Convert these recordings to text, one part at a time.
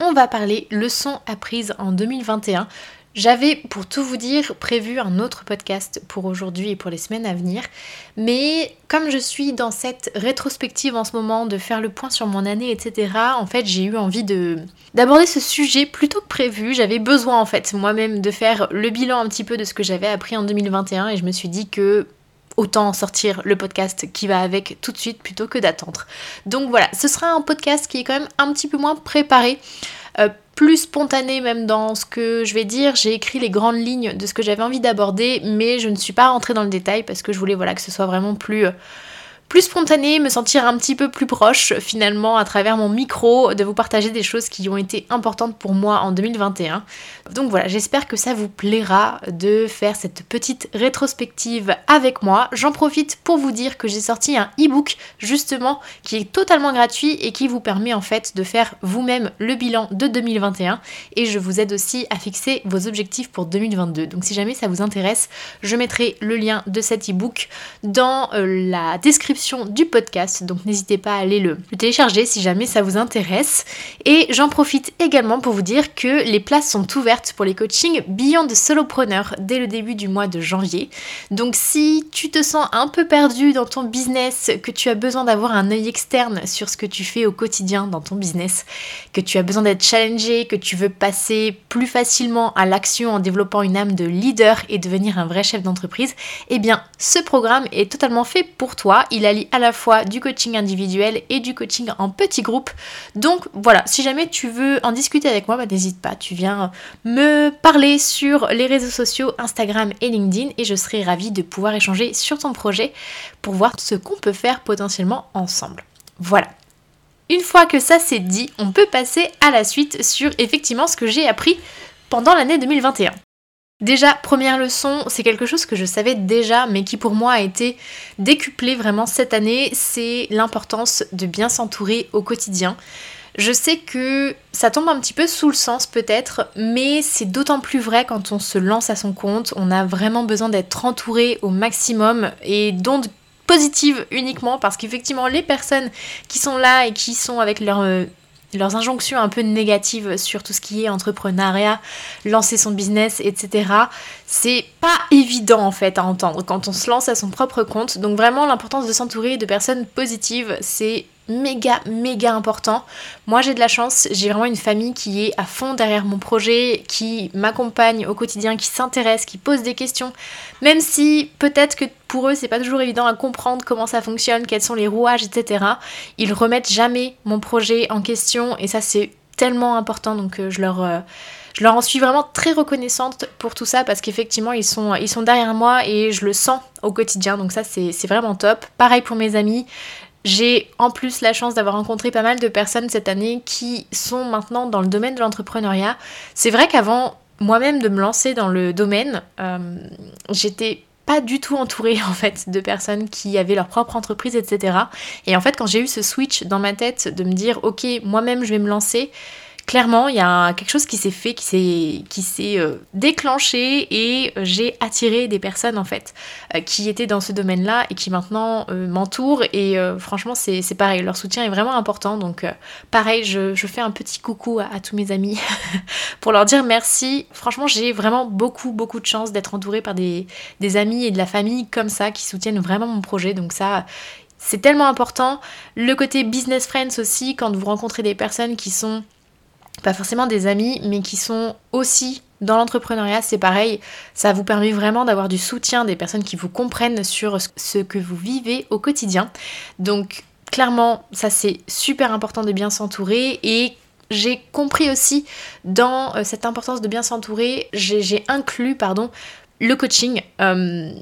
on va parler leçons apprises en 2021. J'avais, pour tout vous dire, prévu un autre podcast pour aujourd'hui et pour les semaines à venir. Mais comme je suis dans cette rétrospective en ce moment, de faire le point sur mon année, etc., en fait, j'ai eu envie de d'aborder ce sujet plutôt que prévu. J'avais besoin, en fait, moi-même, de faire le bilan un petit peu de ce que j'avais appris en 2021 et je me suis dit que autant sortir le podcast qui va avec tout de suite plutôt que d'attendre. Donc voilà, ce sera un podcast qui est quand même un petit peu moins préparé. Euh, plus spontané même dans ce que je vais dire. J'ai écrit les grandes lignes de ce que j'avais envie d'aborder, mais je ne suis pas rentrée dans le détail parce que je voulais voilà que ce soit vraiment plus euh, plus spontané, me sentir un petit peu plus proche finalement à travers mon micro, de vous partager des choses qui ont été importantes pour moi en 2021. Donc voilà, j'espère que ça vous plaira de faire cette petite rétrospective avec moi. J'en profite pour vous dire que j'ai sorti un e-book justement qui est totalement gratuit et qui vous permet en fait de faire vous-même le bilan de 2021 et je vous aide aussi à fixer vos objectifs pour 2022. Donc si jamais ça vous intéresse, je mettrai le lien de cet e-book dans euh, la description du podcast, donc n'hésitez pas à aller le, télécharger si jamais ça vous intéresse. Et j'en profite également pour vous dire que les places sont ouvertes pour les coachings Beyond Solopreneur dès le début du mois de janvier. Donc si tu te sens un peu perdu dans ton business, que tu as besoin d'avoir un œil externe sur ce que tu fais au quotidien dans ton business, que tu as besoin d'être challengé, que tu veux passer plus facilement à l'action en développant une âme de leader et devenir un vrai chef d'entreprise, eh bien ce programme est totalement fait pour toi. Il à la fois du coaching individuel et du coaching en petit groupe. Donc voilà, si jamais tu veux en discuter avec moi, bah, n'hésite pas, tu viens me parler sur les réseaux sociaux Instagram et LinkedIn et je serai ravie de pouvoir échanger sur ton projet pour voir ce qu'on peut faire potentiellement ensemble. Voilà. Une fois que ça c'est dit, on peut passer à la suite sur effectivement ce que j'ai appris pendant l'année 2021. Déjà, première leçon, c'est quelque chose que je savais déjà, mais qui pour moi a été décuplé vraiment cette année, c'est l'importance de bien s'entourer au quotidien. Je sais que ça tombe un petit peu sous le sens peut-être, mais c'est d'autant plus vrai quand on se lance à son compte. On a vraiment besoin d'être entouré au maximum et d'ondes positives uniquement parce qu'effectivement les personnes qui sont là et qui sont avec leur euh, leurs injonctions un peu négatives sur tout ce qui est entrepreneuriat, lancer son business, etc. C'est pas évident en fait à entendre quand on se lance à son propre compte. Donc vraiment l'importance de s'entourer de personnes positives, c'est méga méga important. Moi j'ai de la chance, j'ai vraiment une famille qui est à fond derrière mon projet, qui m'accompagne au quotidien, qui s'intéresse, qui pose des questions, même si peut-être que pour eux c'est pas toujours évident à comprendre comment ça fonctionne, quels sont les rouages, etc. Ils remettent jamais mon projet en question et ça c'est tellement important donc euh, je leur euh, je leur en suis vraiment très reconnaissante pour tout ça parce qu'effectivement ils sont, derrière moi et je le sens au quotidien donc ça c'est vraiment top. Pareil pour mes amis, j'ai en plus la chance d'avoir rencontré pas mal de personnes cette année qui sont maintenant dans le domaine de l'entrepreneuriat. C'est vrai qu'avant moi-même de me lancer dans le domaine, euh, j'étais pas du tout entourée en fait de personnes qui avaient leur propre entreprise, etc. Et en fait quand j'ai eu ce switch dans ma tête de me dire ok moi-même je vais me lancer, clairement, il y a quelque chose qui s'est fait, qui s'est, euh, déclenché et j'ai attiré des personnes en fait euh, qui étaient dans ce domaine-là et qui maintenant euh, m'entourent et franchement c'est, pareil, leur soutien est vraiment important donc pareil, je, fais un petit coucou à, tous mes amis pour leur dire merci. Franchement, j'ai vraiment beaucoup beaucoup de chance d'être entourée par des, des amis et de la famille comme ça qui soutiennent vraiment mon projet donc ça c'est tellement important. Le côté business friends aussi, quand vous rencontrez des personnes qui sont pas forcément des amis, mais qui sont aussi dans l'entrepreneuriat, c'est pareil, ça vous permet vraiment d'avoir du soutien des personnes qui vous comprennent sur ce que vous vivez au quotidien. Donc clairement, ça c'est super important de bien s'entourer et j'ai compris aussi dans euh, cette importance de bien s'entourer, j'ai inclus pardon le coaching. Euh,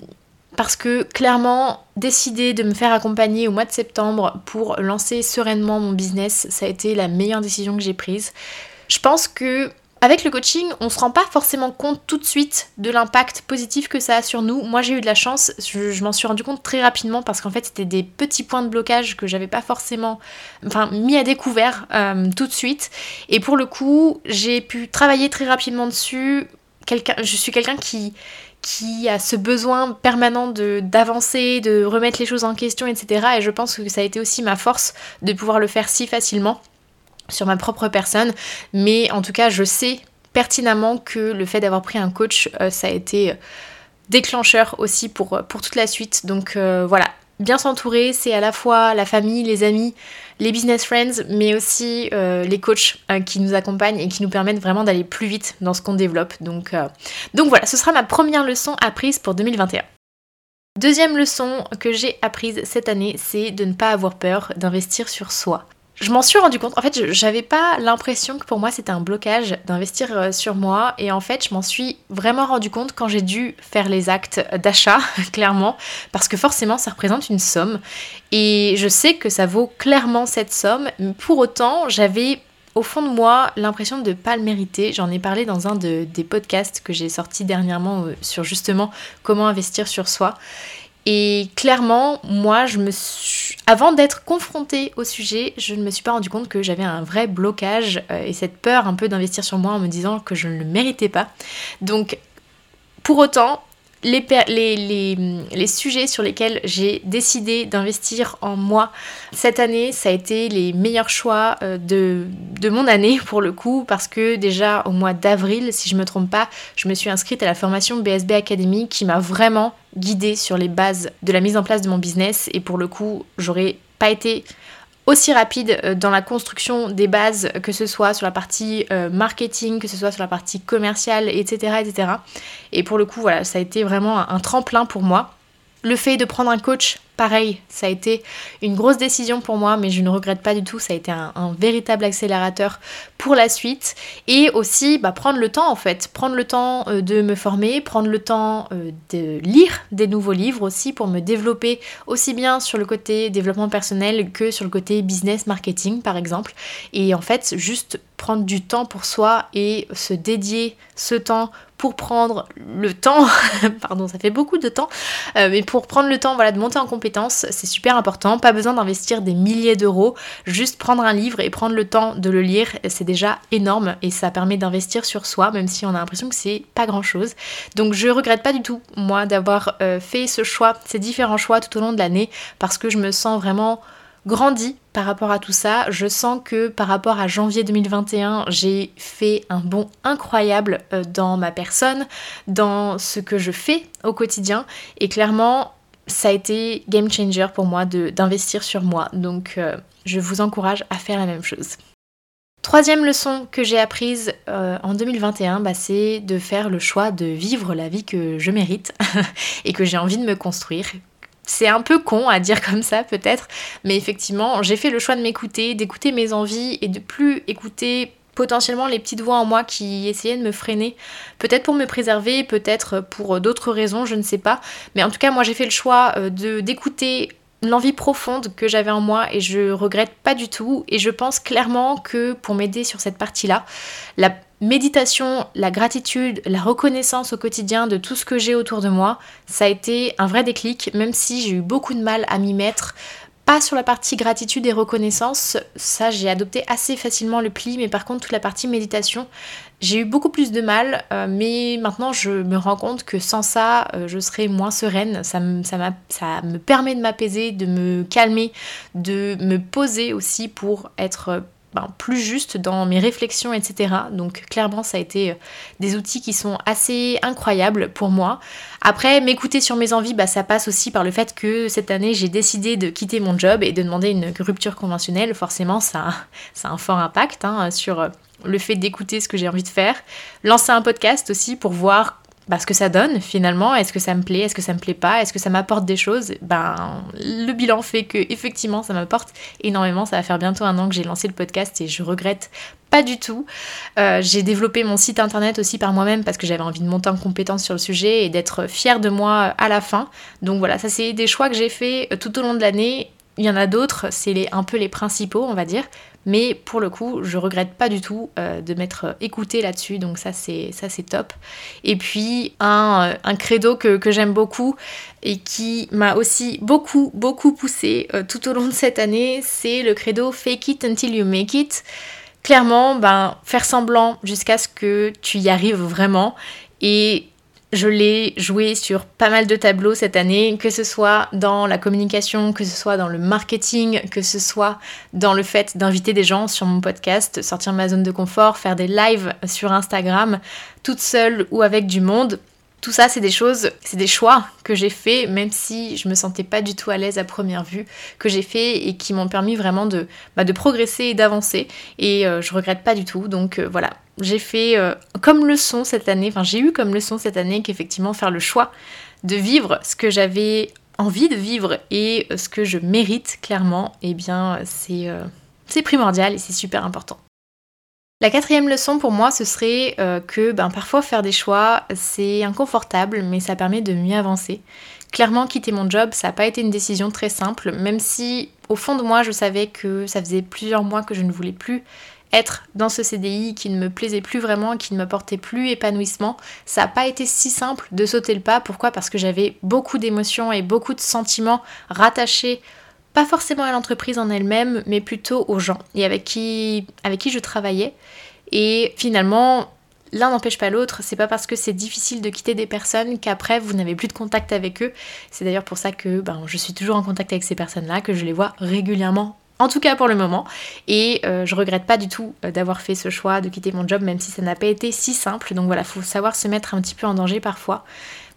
parce que clairement, décider de me faire accompagner au mois de septembre pour lancer sereinement mon business, ça a été la meilleure décision que j'ai prise. Je pense que Avec le coaching, on se rend pas forcément compte tout de suite de l'impact positif que ça a sur nous. Moi, j'ai eu de la chance, je, m'en suis rendu compte très rapidement parce qu'en fait, c'était des petits points de blocage que j'avais pas forcément mis à découvert euh, tout de suite. Et pour le coup, j'ai pu travailler très rapidement dessus. je suis quelqu'un qui, qui a ce besoin permanent d'avancer, de, remettre les choses en question, etc. Et je pense que ça a été aussi ma force de pouvoir le faire si facilement sur ma propre personne, mais en tout cas je sais pertinemment que le fait d'avoir pris un coach, euh, ça a été euh, déclencheur aussi pour, euh, pour toute la suite. Donc voilà, bien s'entourer, c'est à la fois la famille, les amis, les business friends, mais aussi les coachs qui nous accompagnent et qui nous permettent vraiment d'aller plus vite dans ce qu'on développe. Donc, donc voilà, ce sera ma première leçon apprise pour 2021. Deuxième leçon que j'ai apprise cette année, c'est de ne pas avoir peur d'investir sur soi je m'en suis rendu compte. En fait, j'avais pas l'impression que pour moi c'était un blocage d'investir euh, sur moi. Et en fait, je m'en suis vraiment rendu compte quand j'ai dû faire les actes d'achat, clairement. Parce que forcément, ça représente une somme. Et je sais que ça vaut clairement cette somme. Pour autant, j'avais au fond de moi l'impression de ne pas le mériter. J'en ai parlé dans un des podcasts que j'ai sorti dernièrement euh, sur justement comment investir sur soi. Et clairement, moi, je me avant d'être confrontée au sujet, je ne me suis pas rendu compte que j'avais un vrai blocage euh, et cette peur un peu d'investir sur moi en me disant que je ne le méritais pas. Donc, pour autant, les, sujets sur lesquels j'ai décidé d'investir en moi. Cette année, ça a été les meilleurs choix euh, de, de, mon année pour le coup, parce que déjà au mois d'avril, si je me trompe pas, je me suis inscrite à la formation BSB Academy qui m'a vraiment guidée sur les bases de la mise en place de mon business. Et pour le coup, j'aurais pas été aussi rapide euh, dans la construction des bases, que ce soit sur la partie euh, marketing, que ce soit sur la partie commerciale, etc., etc. Et pour le coup, voilà, ça a été vraiment un tremplin pour moi. Le fait de prendre un coach Pareil, ça a été une grosse décision pour moi, mais je ne regrette pas du tout. Ça a été un, véritable accélérateur pour la suite. Et aussi, bah, prendre le temps en fait. Prendre le temps euh, de me former, prendre le temps euh, de lire des nouveaux livres aussi pour me développer aussi bien sur le côté développement personnel que sur le côté business marketing par exemple. Et en fait, juste prendre du temps pour soi et se dédier ce temps pour prendre le temps, pardon, ça fait beaucoup de temps, euh, mais pour prendre le temps voilà, de monter en compétence, c'est super important. Pas besoin d'investir des milliers d'euros, juste prendre un livre et prendre le temps de le lire, c'est déjà énorme et ça permet d'investir sur soi, même si on a l'impression que c'est pas grand chose. Donc je regrette pas du tout, moi, d'avoir euh, fait ce choix, ces différents choix tout au long de l'année, parce que je me sens vraiment grandi par rapport à tout ça. Je sens que par rapport à janvier 2021, j'ai fait un bond incroyable euh, dans ma personne, dans ce que je fais au quotidien. Et clairement, ça a été game changer pour moi d'investir sur moi. Donc euh, je vous encourage à faire la même chose. Troisième leçon que j'ai apprise euh, en 2021, bah, c'est de faire le choix de vivre la vie que je mérite et que j'ai envie de me construire, c'est un peu con à dire comme ça peut-être, mais effectivement, j'ai fait le choix de m'écouter, d'écouter mes envies et de plus écouter potentiellement les petites voix en moi qui essayaient de me freiner, peut-être pour me préserver, peut-être pour d'autres raisons, je ne sais pas. Mais en tout cas, moi j'ai fait le choix euh, de d'écouter l'envie profonde que j'avais en moi et je regrette pas du tout et je pense clairement que pour m'aider sur cette partie-là, la méditation, la gratitude, la reconnaissance au quotidien de tout ce que j'ai autour de moi, ça a été un vrai déclic, même si j'ai eu beaucoup de mal à m'y mettre. Pas sur la partie gratitude et reconnaissance, ça j'ai adopté assez facilement le pli, mais par contre toute la partie méditation, j'ai eu beaucoup plus de mal, euh, mais maintenant je me rends compte que sans ça, euh, je serais moins sereine. Ça ça me permet de m'apaiser, de me calmer, de me poser aussi pour être ben, plus juste dans mes réflexions, etc. Donc clairement, ça a été euh, des outils qui sont assez incroyables pour moi. Après, m'écouter sur mes envies, bah, ça passe aussi par le fait que cette année, j'ai décidé de quitter mon job et de demander une rupture conventionnelle. Forcément, ça, ça a un fort impact hein, sur euh, le fait d'écouter ce que j'ai envie de faire. Lancer un podcast aussi pour voir bah, ce que ça donne finalement, est-ce que ça me plaît, est-ce que ça me plaît pas, est-ce que ça m'apporte des choses, ben le bilan fait que effectivement ça m'apporte énormément. Ça va faire bientôt un an que j'ai lancé le podcast et je regrette pas du tout. Euh, j'ai développé mon site internet aussi par moi-même parce que j'avais envie de monter en compétence sur le sujet et d'être fière de moi à la fin. Donc voilà, ça c'est des choix que j'ai fait tout au long de l'année. Il y en a d'autres, c'est un peu les principaux, on va dire. Mais pour le coup, je regrette pas du tout euh, de m'être écoutée là-dessus, donc ça c'est ça c'est top. Et puis un, un credo que, que j'aime beaucoup et qui m'a aussi beaucoup beaucoup poussé tout au long de cette année, c'est le credo fake it until you make it clairement, ben, faire semblant jusqu'à ce que tu y arrives vraiment. Et je l'ai joué sur pas mal de tableaux cette année, que ce soit dans la communication, que ce soit dans le marketing, que ce soit dans le fait d'inviter des gens sur mon podcast, sortir ma zone de confort, faire des lives sur Instagram, toute seule ou avec du monde. Tout ça, c'est des choses, c'est des choix que j'ai fait, même si je me sentais pas du tout à l'aise à première vue, que j'ai fait et qui m'ont permis vraiment de, bah, de progresser et d'avancer. Et euh, je regrette pas du tout. Donc euh, voilà, j'ai fait euh, comme leçon cette année, enfin j'ai eu comme leçon cette année qu'effectivement faire le choix de vivre ce que j'avais envie de vivre et ce que je mérite clairement, eh bien c'est primordial et c'est super important. La quatrième leçon pour moi, ce serait euh, que ben, parfois faire des choix, c'est inconfortable, mais ça permet de mieux avancer. Clairement, quitter mon job, ça n'a pas été une décision très simple, même si au fond de moi, je savais que ça faisait plusieurs mois que je ne voulais plus être dans ce CDI qui ne me plaisait plus vraiment, qui ne m'apportait plus épanouissement. Ça n'a pas été si simple de sauter le pas. Pourquoi? Parce que j'avais beaucoup d'émotions et beaucoup de sentiments rattachés pas forcément à l'entreprise en elle-même, mais plutôt aux gens et avec qui, avec qui je travaillais. Et finalement, l'un n'empêche pas l'autre. C'est pas parce que c'est difficile de quitter des personnes qu'après vous n'avez plus de contact avec eux. C'est d'ailleurs pour ça que ben, je suis toujours en contact avec ces personnes-là, que je les vois régulièrement. En tout cas pour le moment. Et euh, je regrette pas du tout euh, d'avoir fait ce choix de quitter mon job, même si ça n'a pas été si simple. Donc voilà, faut savoir se mettre un petit peu en danger parfois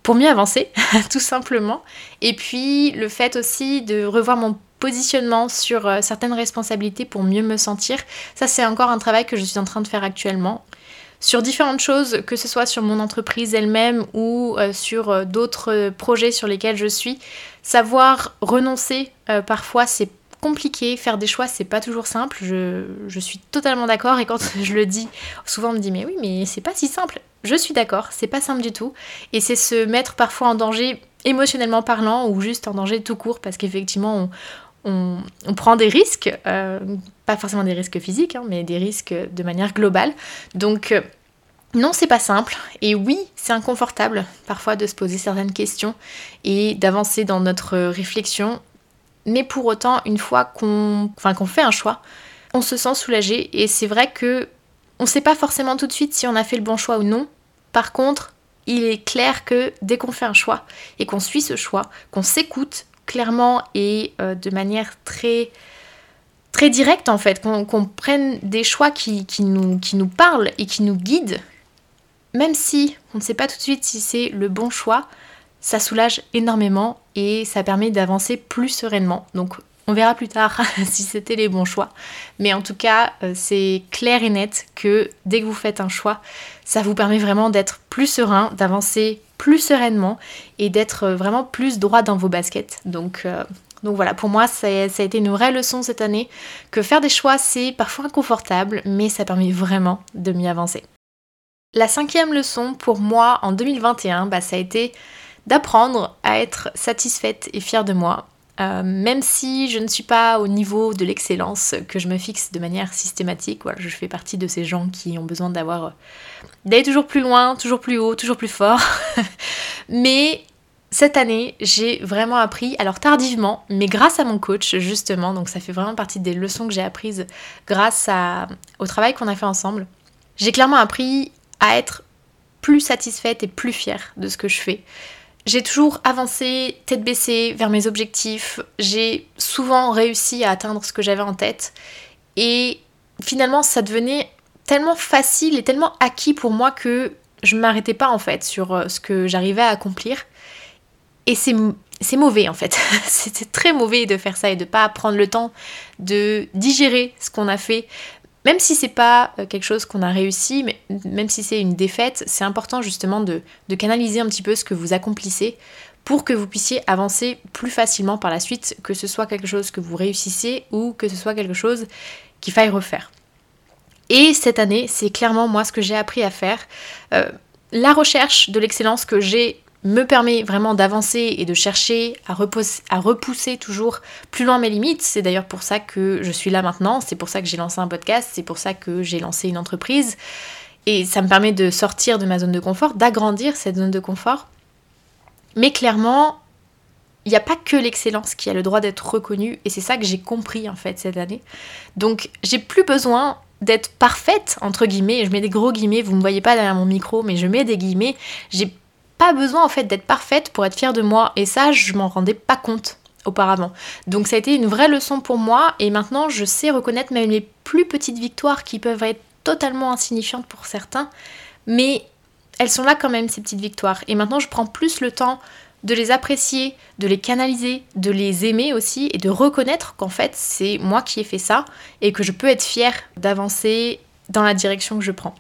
pour mieux avancer, tout simplement. Et puis le fait aussi de revoir mon positionnement sur euh, certaines responsabilités pour mieux me sentir. Ça, c'est encore un travail que je suis en train de faire actuellement. Sur différentes choses, que ce soit sur mon entreprise elle-même ou sur d'autres projets sur lesquels je suis, savoir renoncer, parfois c'est compliqué, faire des choix c'est pas toujours simple, je, suis totalement d'accord et quand je le dis, souvent on me dit mais oui mais c'est pas si simple. Je suis d'accord, c'est pas simple du tout et c'est se mettre parfois en danger émotionnellement parlant ou juste en danger tout court parce qu'effectivement on, on, prend des risques, euh, pas forcément des risques physiques, hein, mais des risques de manière globale. Donc euh, non, c'est pas simple. Et oui, c'est inconfortable parfois de se poser certaines questions et d'avancer dans notre réflexion. Mais pour autant, une fois qu'on fait un choix, on se sent soulagé. Et c'est vrai que on ne sait pas forcément tout de suite si on a fait le bon choix ou non. Par contre, il est clair que dès qu'on fait un choix et qu'on suit ce choix, qu'on s'écoute, clairement et euh, de manière très très directe en fait, qu'on prenne des choix qui, nous, qui nous parlent et qui nous guident, même si on ne sait pas tout de suite si c'est le bon choix, ça soulage énormément et ça permet d'avancer plus sereinement. Donc on verra plus tard si c'était les bons choix. Mais en tout cas, euh, c'est clair et net que dès que vous faites un choix, ça vous permet vraiment d'être plus serein, d'avancer plus sereinement et d'être vraiment plus droit dans vos baskets. Donc, euh, donc voilà, pour moi, ça, ça, a été une vraie leçon cette année que faire des choix, c'est parfois inconfortable, mais ça permet vraiment de m'y avancer. La cinquième leçon pour moi en 2021, bah, ça a été d'apprendre à être satisfaite et fière de moi euh, même si je ne suis pas au niveau de l'excellence que je me fixe de manière systématique, voilà, je fais partie de ces gens qui ont besoin d'avoir euh, d'aller toujours plus loin, toujours plus haut, toujours plus fort. mais cette année, j'ai vraiment appris, alors tardivement, mais grâce à mon coach justement, donc ça fait vraiment partie des leçons que j'ai apprises grâce au travail qu'on a fait ensemble. J'ai clairement appris à être plus satisfaite et plus fière de ce que je fais. J'ai toujours avancé tête baissée vers mes objectifs. J'ai souvent réussi à atteindre ce que j'avais en tête. Et finalement, ça devenait tellement facile et tellement acquis pour moi que je ne m'arrêtais pas en fait sur euh, ce que j'arrivais à accomplir. Et c'est c'est mauvais en fait. C'était très mauvais de faire ça et de pas prendre le temps de digérer ce qu'on a fait, même si c'est pas euh, quelque chose qu'on a réussi, mais même si c'est une défaite, c'est important justement de, canaliser un petit peu ce que vous accomplissez pour que vous puissiez avancer plus facilement par la suite, que ce soit quelque chose que vous réussissez ou que ce soit quelque chose qu'il faille refaire. Et cette année, c'est clairement moi ce que j'ai appris à faire. Euh, la recherche de l'excellence que j'ai me permet vraiment d'avancer et de chercher à repousser, toujours plus loin mes limites. C'est d'ailleurs pour ça que je suis là maintenant, c'est pour ça que j'ai lancé un podcast, c'est pour ça que j'ai lancé une entreprise. Et ça me permet de sortir de ma zone de confort, d'agrandir cette zone de confort. Mais clairement, il n'y a pas que l'excellence qui a le droit d'être reconnue, et c'est ça que j'ai compris en fait cette année. Donc j'ai plus besoin d'être parfaite, entre guillemets, je mets des gros guillemets, vous ne me voyez pas derrière mon micro, mais je mets des guillemets, j'ai pas besoin en fait d'être parfaite pour être fière de moi, et ça je m'en rendais pas compte auparavant. Donc ça a été une vraie leçon pour moi, et maintenant je sais reconnaître même les plus petites victoires qui peuvent être totalement insignifiantes pour certains, mais elles sont là quand même ces petites victoires. Et maintenant je prends plus le temps de les apprécier, de les canaliser, de les aimer aussi et de reconnaître qu'en fait c'est moi qui ai fait ça et que je peux être fière d'avancer dans la direction que je prends.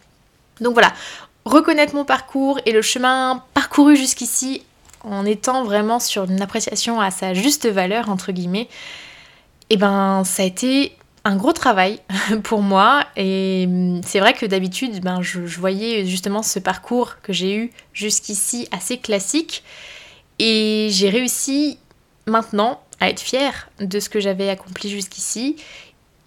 Donc voilà, reconnaître mon parcours et le chemin parcouru jusqu'ici en étant vraiment sur une appréciation à sa juste valeur entre guillemets, et eh ben ça a été un gros travail pour moi et c'est vrai que d'habitude ben, je, je voyais justement ce parcours que j'ai eu jusqu'ici assez classique et j'ai réussi maintenant à être fière de ce que j'avais accompli jusqu'ici.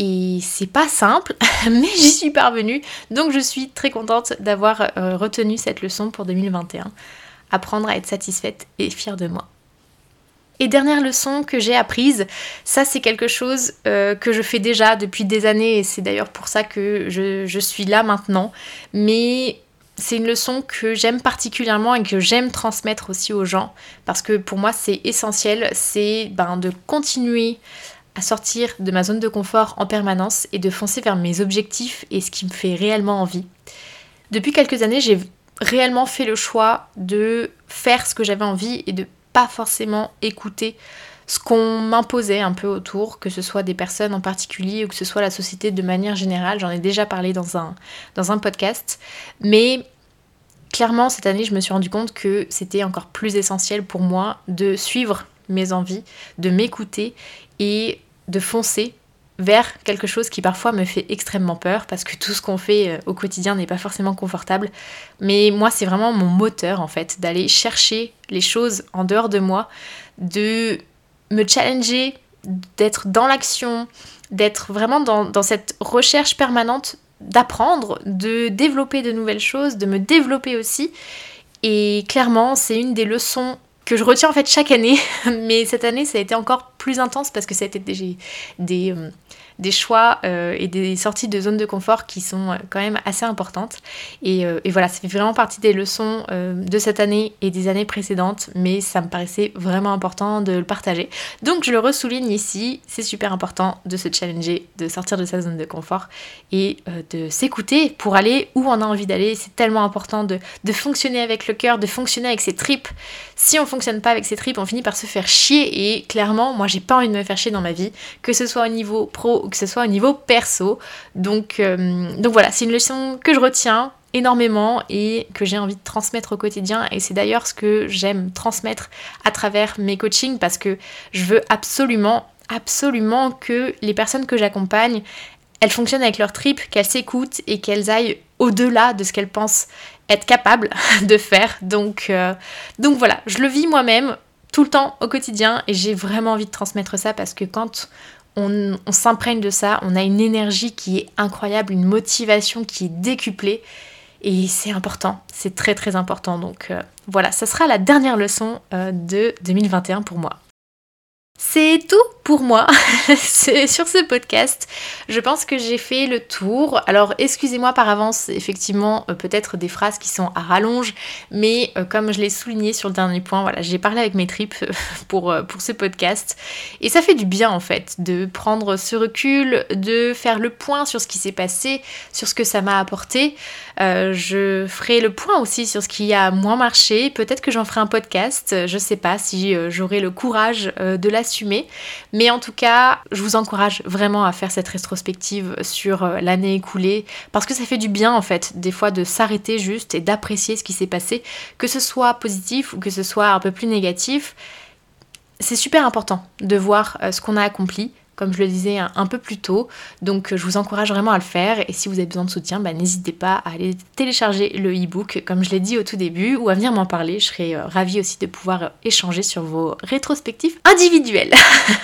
Et c'est pas simple, mais j'y suis parvenue. Donc je suis très contente d'avoir euh, retenu cette leçon pour 2021. Apprendre à être satisfaite et fière de moi. Et dernière leçon que j'ai apprise, ça c'est quelque chose euh, que je fais déjà depuis des années et c'est d'ailleurs pour ça que je, suis là maintenant. Mais c'est une leçon que j'aime particulièrement et que j'aime transmettre aussi aux gens parce que pour moi c'est essentiel, c'est ben, de continuer à sortir de ma zone de confort en permanence et de foncer vers mes objectifs et ce qui me fait réellement envie. Depuis quelques années, j'ai réellement fait le choix de faire ce que j'avais envie et de pas forcément écouter ce qu'on m'imposait un peu autour, que ce soit des personnes en particulier ou que ce soit la société de manière générale. J'en ai déjà parlé dans un, dans un podcast. Mais clairement, cette année, je me suis rendu compte que c'était encore plus essentiel pour moi de suivre mes envies, de m'écouter de foncer vers quelque chose qui parfois me fait extrêmement peur parce que tout ce qu'on fait euh, au quotidien n'est pas forcément confortable. Mais moi, c'est vraiment mon moteur en fait, d'aller chercher les choses en dehors de moi, de me challenger, d'être dans l'action, d'être vraiment dans, dans, cette recherche permanente d'apprendre, de développer de nouvelles choses, de me développer aussi. Et clairement, c'est une des leçons que je retiens en fait chaque année, mais cette année ça a été encore plus intense parce que ça a été des, euh, des choix euh, et des sorties de zone de confort qui sont euh, quand même assez importantes. Et, euh, et voilà, ça fait vraiment partie des leçons de cette année et des années précédentes, mais ça me paraissait vraiment important de le partager. Donc je le ressouligne ici, c'est super important de se challenger, de sortir de sa zone de confort et de s'écouter pour aller où on a envie d'aller. C'est tellement important de, de fonctionner avec le cœur, de fonctionner avec ses tripes. Si on fonctionne pas avec ses tripes, on finit par se faire chier et clairement, moi j'ai pas envie de me faire chier dans ma vie, que ce soit au niveau pro que ce soit au niveau perso. Donc, euh, donc voilà, c'est une leçon que je retiens énormément et que j'ai envie de transmettre au quotidien et c'est d'ailleurs ce que j'aime transmettre à travers mes coachings parce que je veux absolument absolument que les personnes que j'accompagne elles fonctionnent avec leur trip, qu'elles s'écoutent et qu'elles aillent au-delà de ce qu'elles pensent être capables de faire. Donc, euh, donc voilà, je le vis moi-même tout le temps au quotidien et j'ai vraiment envie de transmettre ça parce que quand on, s'imprègne de ça, on a une énergie qui est incroyable, une motivation qui est décuplée. Et c'est important, c'est très très important. Donc euh, voilà, ça sera la dernière leçon euh, de 2021 pour moi. C'est tout pour moi sur ce podcast. Je pense que j'ai fait le tour. Alors excusez-moi par avance, effectivement, euh, peut-être des phrases qui sont à rallonge, mais euh, comme je l'ai souligné sur le dernier point, voilà, j'ai parlé avec mes tripes euh, pour, pour ce podcast. Et ça fait du bien en fait de prendre ce recul, de faire le point sur ce qui s'est passé, sur ce que ça m'a apporté. je ferai le point aussi sur ce qui a moins marché. Peut-être que j'en ferai un podcast. Je sais pas si j'aurai le courage de Mais en tout cas, je vous encourage vraiment à faire cette rétrospective sur euh, l'année écoulée parce que ça fait du bien en fait, des fois de s'arrêter juste et d'apprécier ce qui s'est passé, que ce soit positif ou que ce soit un peu plus négatif. C'est super important de voir euh, ce qu'on a accompli, comme je le disais un, peu plus tôt. Donc je vous encourage vraiment à le faire et si vous avez besoin de soutien, bah, n'hésitez pas à aller télécharger le e-book comme je l'ai dit au tout début ou à venir m'en parler. Je serais ravie aussi de pouvoir échanger sur vos rétrospectives individuelles.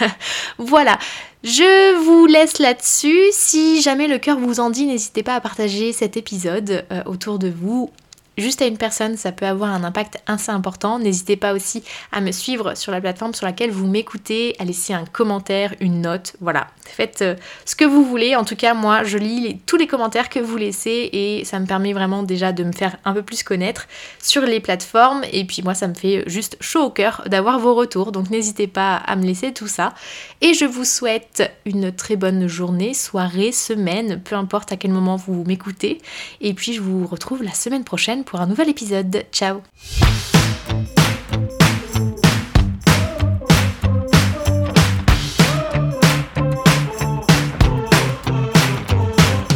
voilà. Je vous laisse là-dessus. Si jamais le cœur vous en dit, n'hésitez pas à partager cet épisode euh, autour de vous juste à une personne, ça peut avoir un impact assez important. N'hésitez pas aussi à me suivre sur la plateforme sur laquelle vous m'écoutez, à laisser un commentaire, une note. Voilà, faites euh, ce que vous voulez. En tout cas, moi, je lis tous les commentaires que vous laissez et ça me permet vraiment déjà de me faire un peu plus connaître sur les plateformes. Et puis moi, ça me fait juste chaud au cœur d'avoir vos retours. Donc n'hésitez pas à me laisser tout ça. Et je vous souhaite une très bonne journée, soirée, semaine, peu importe à quel moment vous m'écoutez. Et puis je vous retrouve la semaine prochaine pour un nouvel épisode. Ciao